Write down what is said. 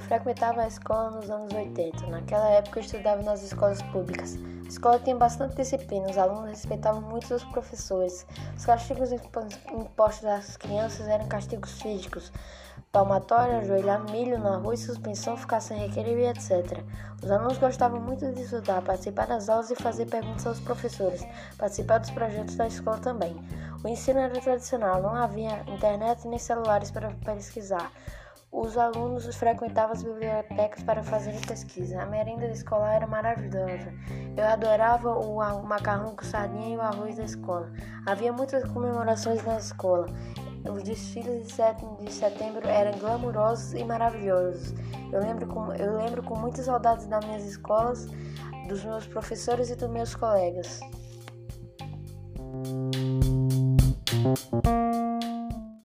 frequentava a escola nos anos 80. Naquela época eu estudava nas escolas públicas. A escola tinha bastante disciplina, os alunos respeitavam muito os professores. Os castigos impostos às crianças eram castigos físicos, palmatória, ajoelhar milho na rua e suspensão, ficar sem e etc. Os alunos gostavam muito de estudar, participar das aulas e fazer perguntas aos professores, participar dos projetos da escola também. O ensino era tradicional, não havia internet nem celulares para pesquisar. Os alunos frequentavam as bibliotecas para fazerem pesquisa. A merenda escolar era maravilhosa. Eu adorava o macarrão com sardinha e o arroz da escola. Havia muitas comemorações na escola. Os desfiles de setembro eram glamurosos e maravilhosos. Eu lembro com, eu lembro com muitas saudades das minhas escolas, dos meus professores e dos meus colegas.